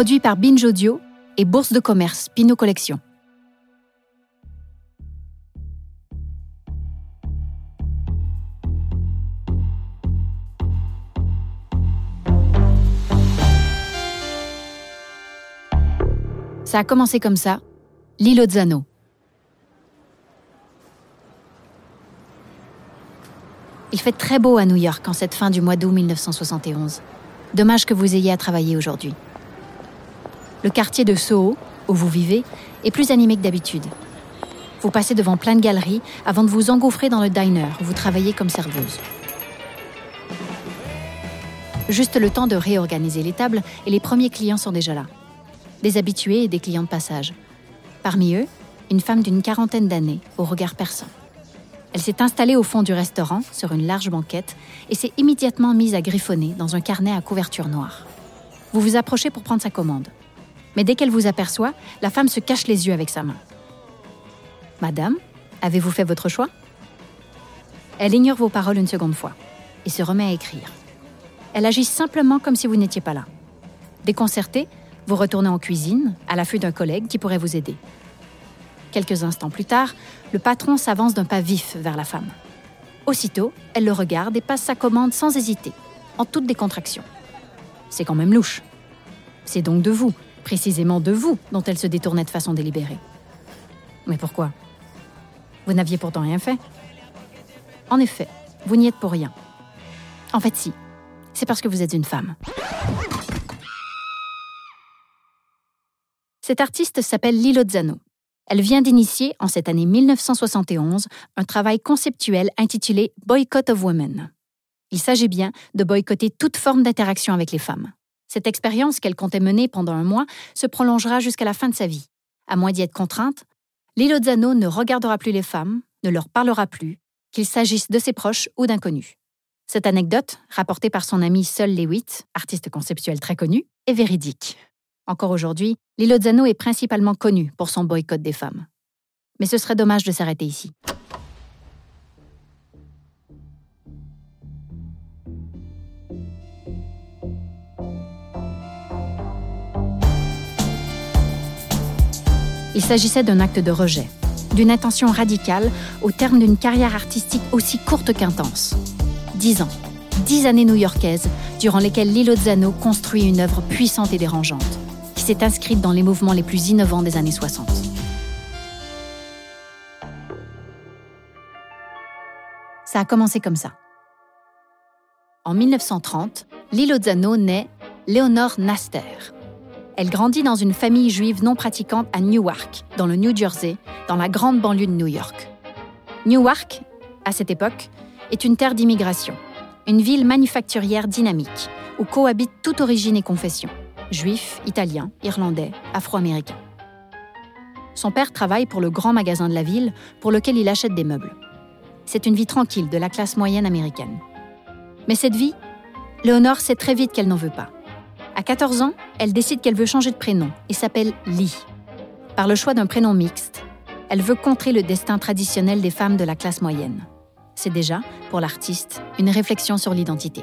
produit par Binge Audio et Bourse de commerce Pinot Collection. Ça a commencé comme ça, l'île Zano. Il fait très beau à New York en cette fin du mois d'août 1971. Dommage que vous ayez à travailler aujourd'hui. Le quartier de Soho, où vous vivez, est plus animé que d'habitude. Vous passez devant plein de galeries avant de vous engouffrer dans le diner où vous travaillez comme serveuse. Juste le temps de réorganiser les tables et les premiers clients sont déjà là des habitués et des clients de passage. Parmi eux, une femme d'une quarantaine d'années, au regard perçant. Elle s'est installée au fond du restaurant, sur une large banquette, et s'est immédiatement mise à griffonner dans un carnet à couverture noire. Vous vous approchez pour prendre sa commande. Mais dès qu'elle vous aperçoit, la femme se cache les yeux avec sa main. Madame, avez-vous fait votre choix? Elle ignore vos paroles une seconde fois et se remet à écrire. Elle agit simplement comme si vous n'étiez pas là. Déconcertée, vous retournez en cuisine, à l'affût d'un collègue qui pourrait vous aider. Quelques instants plus tard, le patron s'avance d'un pas vif vers la femme. Aussitôt, elle le regarde et passe sa commande sans hésiter, en toute décontraction. C'est quand même louche. C'est donc de vous, précisément de vous, dont elle se détournait de façon délibérée. Mais pourquoi? Vous n'aviez pourtant rien fait. En effet, vous n'y êtes pour rien. En fait, si. C'est parce que vous êtes une femme. Cette artiste s'appelle Lilo Zano. Elle vient d'initier, en cette année 1971, un travail conceptuel intitulé Boycott of Women. Il s'agit bien de boycotter toute forme d'interaction avec les femmes. Cette expérience qu'elle comptait mener pendant un mois se prolongera jusqu'à la fin de sa vie. À moins d'y être contrainte, Lilo Zano ne regardera plus les femmes, ne leur parlera plus, qu'il s'agisse de ses proches ou d'inconnus. Cette anecdote, rapportée par son ami Sol Lewitt, artiste conceptuel très connu, est véridique. Encore aujourd'hui, Lozano est principalement connu pour son boycott des femmes. Mais ce serait dommage de s'arrêter ici. Il s'agissait d'un acte de rejet, d'une intention radicale au terme d'une carrière artistique aussi courte qu'intense. Dix ans, dix années new-yorkaises, durant lesquelles Lilo Zano construit une œuvre puissante et dérangeante s'est inscrite dans les mouvements les plus innovants des années 60. Ça a commencé comme ça. En 1930, Lilo Zano naît Léonore Naster. Elle grandit dans une famille juive non pratiquante à Newark, dans le New Jersey, dans la grande banlieue de New York. Newark, à cette époque, est une terre d'immigration, une ville manufacturière dynamique où cohabitent toute origine et confession juif, italien, irlandais, afro-américain. Son père travaille pour le grand magasin de la ville pour lequel il achète des meubles. C'est une vie tranquille de la classe moyenne américaine. Mais cette vie, Léonore sait très vite qu'elle n'en veut pas. À 14 ans, elle décide qu'elle veut changer de prénom et s'appelle Lee. Par le choix d'un prénom mixte, elle veut contrer le destin traditionnel des femmes de la classe moyenne. C'est déjà, pour l'artiste, une réflexion sur l'identité.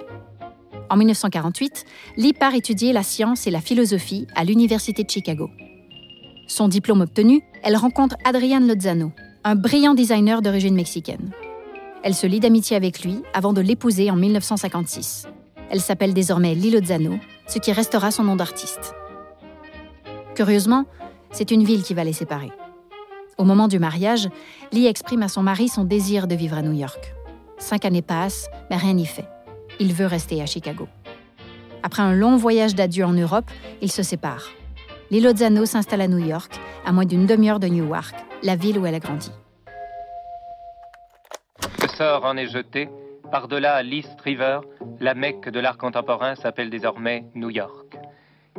En 1948, Lee part étudier la science et la philosophie à l'Université de Chicago. Son diplôme obtenu, elle rencontre Adrian Lozano, un brillant designer d'origine mexicaine. Elle se lie d'amitié avec lui avant de l'épouser en 1956. Elle s'appelle désormais Lee Lozano, ce qui restera son nom d'artiste. Curieusement, c'est une ville qui va les séparer. Au moment du mariage, Lee exprime à son mari son désir de vivre à New York. Cinq années passent, mais rien n'y fait il veut rester à Chicago. Après un long voyage d'adieu en Europe, ils se séparent. Lilo Zano s'installe à New York, à moins d'une demi-heure de Newark, la ville où elle a grandi. Le sort en est jeté. Par-delà l'East River, la Mecque de l'art contemporain s'appelle désormais New York.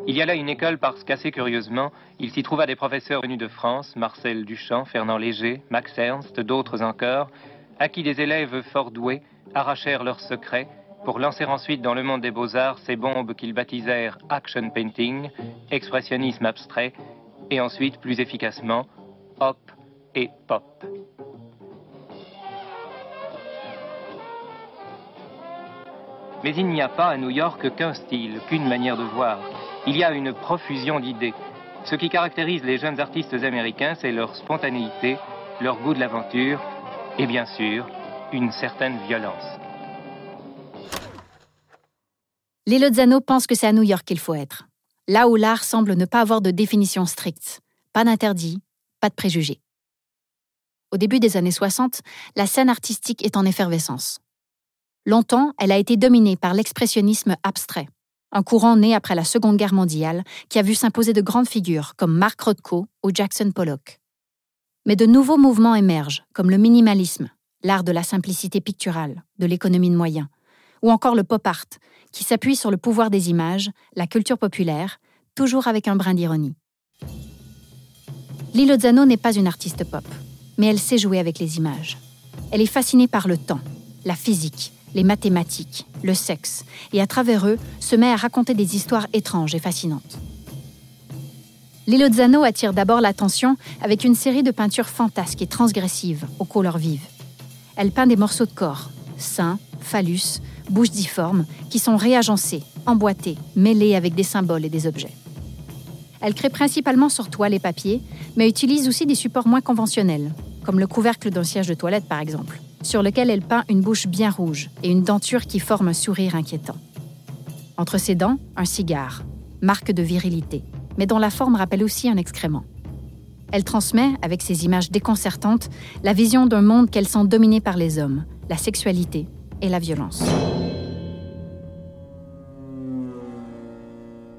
Il y a là une école parce qu'assez curieusement, il s'y trouva des professeurs venus de France, Marcel Duchamp, Fernand Léger, Max Ernst, d'autres encore, à qui des élèves fort doués arrachèrent leurs secrets pour lancer ensuite dans le monde des beaux-arts ces bombes qu'ils baptisèrent action painting, expressionnisme abstrait, et ensuite plus efficacement hop et pop. Mais il n'y a pas à New York qu'un style, qu'une manière de voir. Il y a une profusion d'idées. Ce qui caractérise les jeunes artistes américains, c'est leur spontanéité, leur goût de l'aventure et bien sûr, une certaine violence. Les Lozano pensent que c'est à New York qu'il faut être, là où l'art semble ne pas avoir de définition stricte, pas d'interdit, pas de préjugés. Au début des années 60, la scène artistique est en effervescence. Longtemps, elle a été dominée par l'expressionnisme abstrait, un courant né après la Seconde Guerre mondiale qui a vu s'imposer de grandes figures comme Mark Rothko ou Jackson Pollock. Mais de nouveaux mouvements émergent, comme le minimalisme, l'art de la simplicité picturale, de l'économie de moyens, ou encore le pop art, qui s'appuie sur le pouvoir des images, la culture populaire, toujours avec un brin d'ironie. Lilo Zano n'est pas une artiste pop, mais elle sait jouer avec les images. Elle est fascinée par le temps, la physique, mathématiques, le sexe, et à travers eux se met à raconter des histoires étranges et fascinantes. Lilo Zano attire d'abord l'attention avec une série de peintures fantasques et transgressives aux couleurs vives. Elle peint des morceaux de corps, seins, phallus, bouches difformes, qui sont réagencés, emboîtés, mêlés avec des symboles et des objets. Elle crée principalement sur toile et papier, mais utilise aussi des supports moins conventionnels, comme le couvercle d'un siège de toilette par exemple, sur lequel elle peint une bouche bien rouge et une denture qui forme un sourire inquiétant. Entre ses dents, un cigare, marque de virilité mais dont la forme rappelle aussi un excrément. Elle transmet, avec ses images déconcertantes, la vision d'un monde qu'elle sent dominé par les hommes, la sexualité et la violence.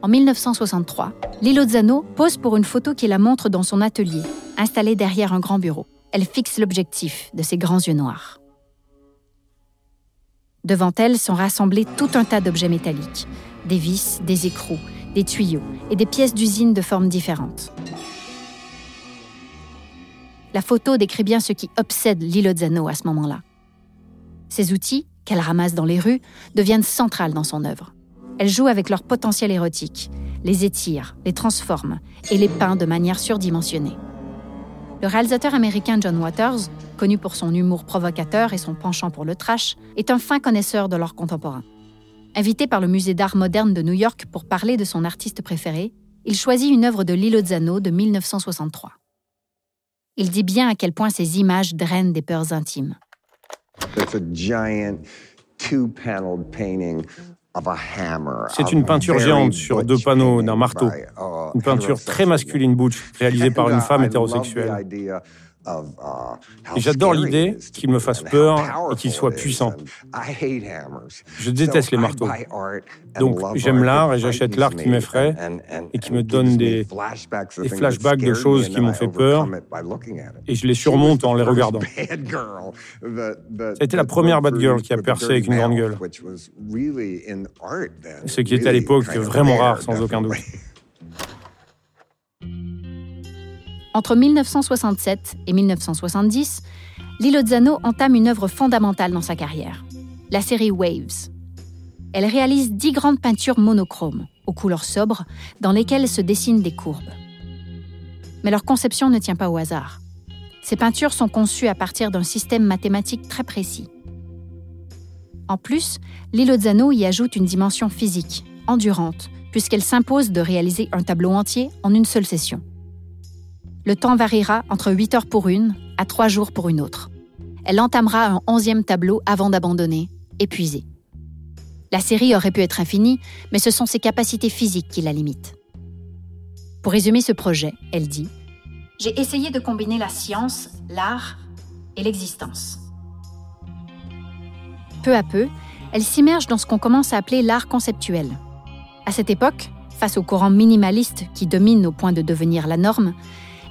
En 1963, Lilo Zano pose pour une photo qui la montre dans son atelier, installé derrière un grand bureau. Elle fixe l'objectif de ses grands yeux noirs. Devant elle sont rassemblés tout un tas d'objets métalliques, des vis, des écrous, des tuyaux et des pièces d'usine de formes différentes. La photo décrit bien ce qui obsède Lilo Zano à ce moment-là. Ces outils, qu'elle ramasse dans les rues, deviennent centrales dans son œuvre. Elle joue avec leur potentiel érotique, les étire, les transforme et les peint de manière surdimensionnée. Le réalisateur américain John Waters, connu pour son humour provocateur et son penchant pour le trash, est un fin connaisseur de l'art contemporain. Invité par le Musée d'art moderne de New York pour parler de son artiste préféré, il choisit une œuvre de Lilo Zano de 1963. Il dit bien à quel point ces images drainent des peurs intimes. C'est une peinture géante sur deux panneaux d'un marteau. Une peinture très masculine butch, réalisée par une femme hétérosexuelle. Uh, j'adore l'idée qu'il me fasse peur et qu'il soit puissant. Je déteste les marteaux. Donc j'aime l'art et j'achète l'art qui m'effraie et qui me donne des, des flashbacks de choses qui m'ont fait peur et je les surmonte en les regardant. Été la première bad girl qui a percé avec une grande gueule. Ce qui était à l'époque vraiment rare sans aucun doute. Entre 1967 et 1970, Lilo Zano entame une œuvre fondamentale dans sa carrière, la série Waves. Elle réalise dix grandes peintures monochromes, aux couleurs sobres, dans lesquelles se dessinent des courbes. Mais leur conception ne tient pas au hasard. Ces peintures sont conçues à partir d'un système mathématique très précis. En plus, Lilo Zano y ajoute une dimension physique, endurante, puisqu'elle s'impose de réaliser un tableau entier en une seule session. Le temps variera entre 8 heures pour une à 3 jours pour une autre. Elle entamera un onzième tableau avant d'abandonner, épuisée. La série aurait pu être infinie, mais ce sont ses capacités physiques qui la limitent. Pour résumer ce projet, elle dit J'ai essayé de combiner la science, l'art et l'existence. Peu à peu, elle s'immerge dans ce qu'on commence à appeler l'art conceptuel. À cette époque, face au courant minimaliste qui domine au point de devenir la norme,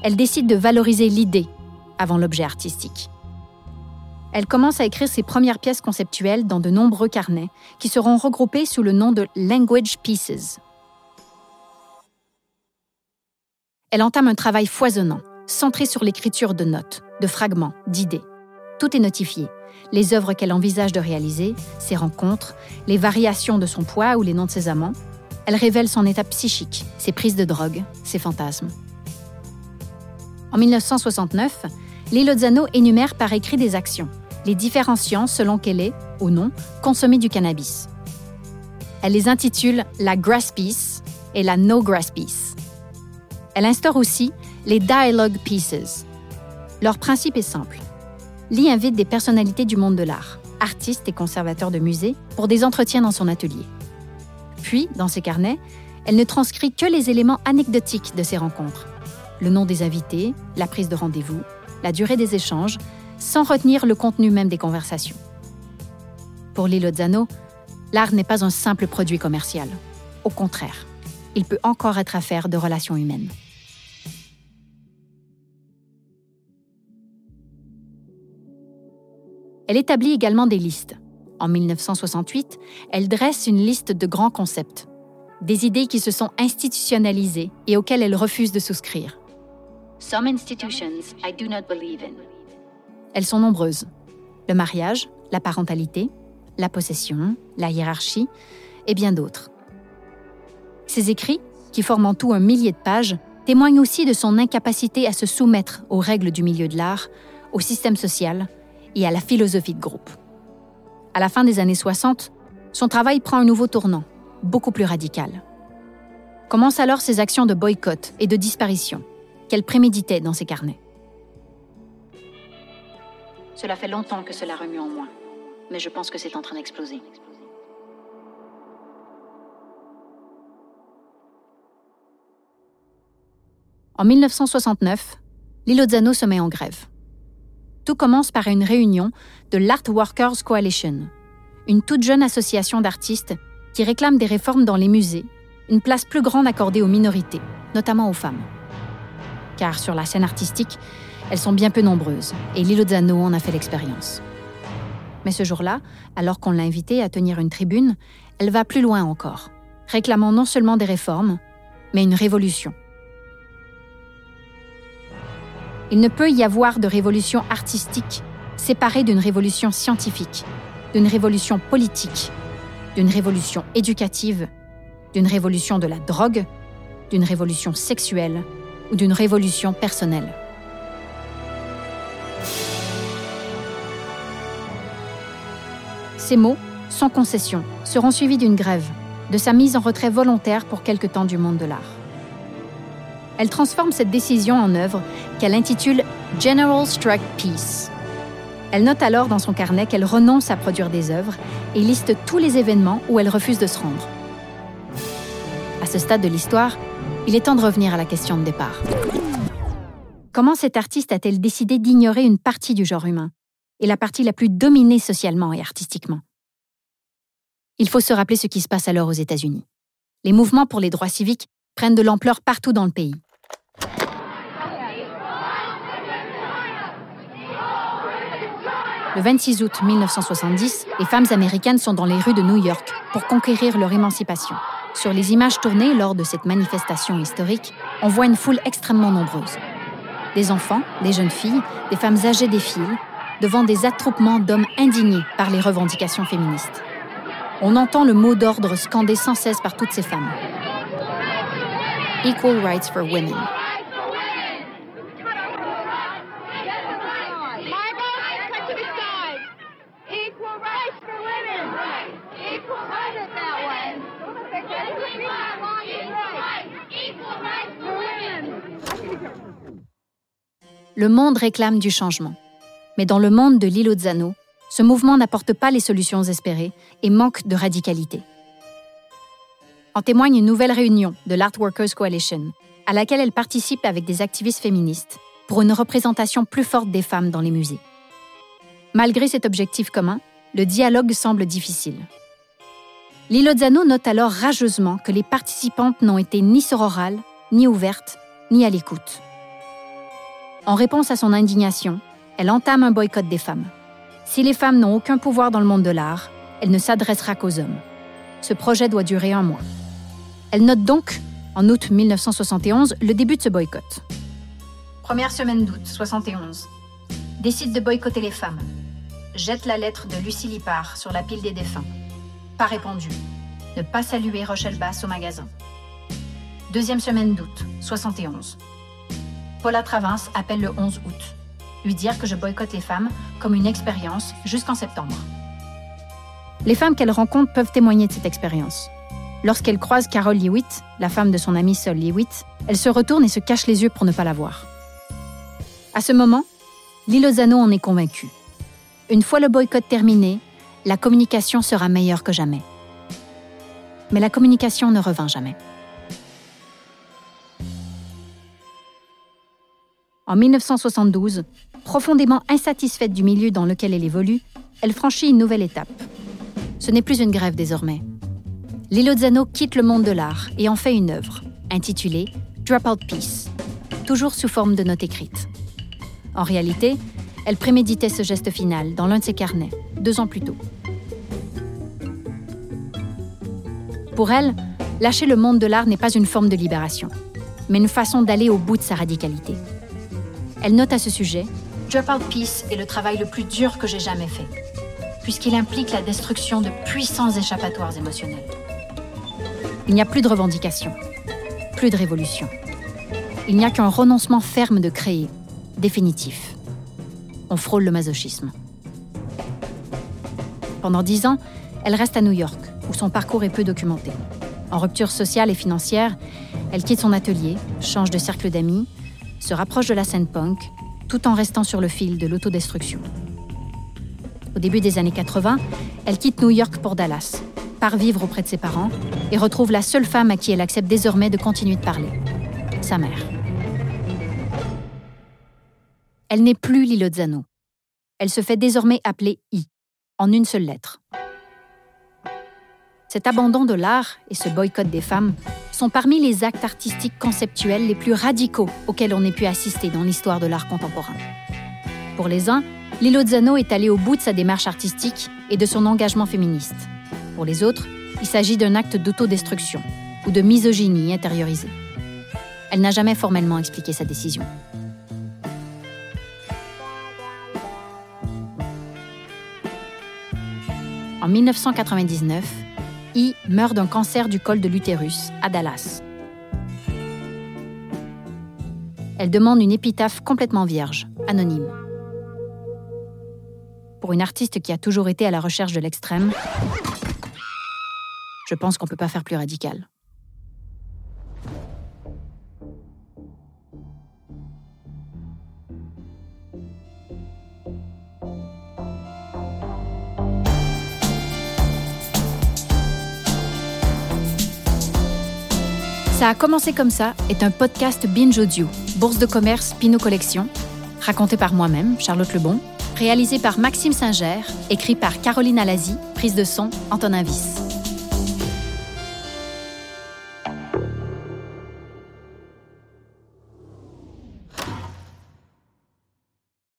elle décide de valoriser l'idée avant l'objet artistique. Elle commence à écrire ses premières pièces conceptuelles dans de nombreux carnets qui seront regroupés sous le nom de Language Pieces. Elle entame un travail foisonnant, centré sur l'écriture de notes, de fragments, d'idées. Tout est notifié. Les œuvres qu'elle envisage de réaliser, ses rencontres, les variations de son poids ou les noms de ses amants. Elle révèle son état psychique, ses prises de drogue, ses fantasmes. En 1969, Lozano énumère par écrit des actions, les différenciant selon qu'elle est, ou non, consommée du cannabis. Elle les intitule la grass piece, et la No Grass Peace. Elle instaure aussi les Dialogue Pieces. Leur principe est simple. Lee invite des personnalités du monde de l'art, artistes et conservateurs de musées, pour des entretiens dans son atelier. Puis, dans ses carnets, elle ne transcrit que les éléments anecdotiques de ces rencontres. Le nom des invités, la prise de rendez-vous, la durée des échanges, sans retenir le contenu même des conversations. Pour Lilo Zano, l'art n'est pas un simple produit commercial. Au contraire, il peut encore être affaire de relations humaines. Elle établit également des listes. En 1968, elle dresse une liste de grands concepts, des idées qui se sont institutionnalisées et auxquelles elle refuse de souscrire. Some institutions I do not believe in. Elles sont nombreuses. Le mariage, la parentalité, la possession, la hiérarchie et bien d'autres. Ses écrits, qui forment en tout un millier de pages, témoignent aussi de son incapacité à se soumettre aux règles du milieu de l'art, au système social et à la philosophie de groupe. À la fin des années 60, son travail prend un nouveau tournant, beaucoup plus radical. Commencent alors ses actions de boycott et de disparition, qu'elle préméditait dans ses carnets. Cela fait longtemps que cela remue en moi, mais je pense que c'est en train d'exploser. En 1969, Lilozano se met en grève. Tout commence par une réunion de l'Art Workers Coalition, une toute jeune association d'artistes qui réclame des réformes dans les musées, une place plus grande accordée aux minorités, notamment aux femmes. Car sur la scène artistique, elles sont bien peu nombreuses, et Lilozano en a fait l'expérience. Mais ce jour-là, alors qu'on l'a invitée à tenir une tribune, elle va plus loin encore, réclamant non seulement des réformes, mais une révolution. Il ne peut y avoir de révolution artistique séparée d'une révolution scientifique, d'une révolution politique, d'une révolution éducative, d'une révolution de la drogue, d'une révolution sexuelle ou d'une révolution personnelle. Ces mots, sans concession, seront suivis d'une grève, de sa mise en retrait volontaire pour quelque temps du monde de l'art. Elle transforme cette décision en œuvre qu'elle intitule General Strike Peace. Elle note alors dans son carnet qu'elle renonce à produire des œuvres et liste tous les événements où elle refuse de se rendre. À ce stade de l'histoire, il est temps de revenir à la question de départ. Comment cette artiste a-t-elle décidé d'ignorer une partie du genre humain et la partie la plus dominée socialement et artistiquement? Il faut se rappeler ce qui se passe alors aux États-Unis. Les mouvements pour les droits civiques prennent de l'ampleur partout dans le pays. Le 26 août 1970, les femmes américaines sont dans les rues de New York pour conquérir leur émancipation. Sur les images tournées lors de cette manifestation historique, on voit une foule extrêmement nombreuse. Des enfants, des jeunes filles, des femmes âgées défilent, devant des attroupements d'hommes indignés par les revendications féministes. On entend le mot d'ordre scandé sans cesse par toutes ces femmes. Equal rights for women. Le monde réclame du changement. Mais dans le monde de l'îlot Zano, ce mouvement n'apporte pas les solutions espérées et manque de radicalité. En témoigne une nouvelle réunion de l'Art Workers Coalition, à laquelle elle participe avec des activistes féministes pour une représentation plus forte des femmes dans les musées. Malgré cet objectif commun, le dialogue semble difficile. Lilo Zano note alors rageusement que les participantes n'ont été ni sororales, ni ouvertes, ni à l'écoute. En réponse à son indignation, elle entame un boycott des femmes. Si les femmes n'ont aucun pouvoir dans le monde de l'art, elle ne s'adressera qu'aux hommes. Ce projet doit durer un mois. Elle note donc, en août 1971, le début de ce boycott. Première semaine d'août 71. Décide de boycotter les femmes. Jette la lettre de Lucie Lipard sur la pile des défunts. Pas répondu. Ne pas saluer Rochelle Basse au magasin. Deuxième semaine d'août 71. Paula Travins appelle le 11 août lui dire que je boycotte les femmes comme une expérience jusqu'en septembre. Les femmes qu'elle rencontre peuvent témoigner de cette expérience. lorsqu'elle croise Carol Lewitt, la femme de son ami Sol Lewitt, elle se retourne et se cache les yeux pour ne pas la voir. À ce moment, Lilozano en est convaincue. Une fois le boycott terminé, la communication sera meilleure que jamais. Mais la communication ne revint jamais. En 1972, profondément insatisfaite du milieu dans lequel elle évolue, elle franchit une nouvelle étape. Ce n'est plus une grève désormais. Lilozano quitte le monde de l'art et en fait une œuvre, intitulée Dropout Peace, toujours sous forme de note écrite. En réalité, elle préméditait ce geste final dans l'un de ses carnets, deux ans plus tôt. Pour elle, lâcher le monde de l'art n'est pas une forme de libération, mais une façon d'aller au bout de sa radicalité. Elle note à ce sujet Dropout Peace est le travail le plus dur que j'ai jamais fait, puisqu'il implique la destruction de puissants échappatoires émotionnels. Il n'y a plus de revendication, plus de révolution. Il n'y a qu'un renoncement ferme de créer, définitif. On frôle le masochisme. Pendant dix ans, elle reste à New York, où son parcours est peu documenté. En rupture sociale et financière, elle quitte son atelier, change de cercle d'amis, se rapproche de la scène punk tout en restant sur le fil de l'autodestruction. Au début des années 80, elle quitte New York pour Dallas, part vivre auprès de ses parents et retrouve la seule femme à qui elle accepte désormais de continuer de parler, sa mère. Elle n'est plus Lilozano. Elle se fait désormais appeler I, en une seule lettre. Cet abandon de l'art et ce boycott des femmes sont parmi les actes artistiques conceptuels les plus radicaux auxquels on ait pu assister dans l'histoire de l'art contemporain. Pour les uns, Lilo Zano est allé au bout de sa démarche artistique et de son engagement féministe. Pour les autres, il s'agit d'un acte d'autodestruction ou de misogynie intériorisée. Elle n'a jamais formellement expliqué sa décision. En 1999, I meurt d'un cancer du col de l'utérus à Dallas. Elle demande une épitaphe complètement vierge, anonyme. Pour une artiste qui a toujours été à la recherche de l'extrême, je pense qu'on ne peut pas faire plus radical. Ça a commencé comme ça est un podcast Binge Audio, Bourse de commerce Pinot Collection, raconté par moi-même, Charlotte Lebon, réalisé par Maxime Singer, écrit par Caroline Alazi, prise de son Antonin Viss.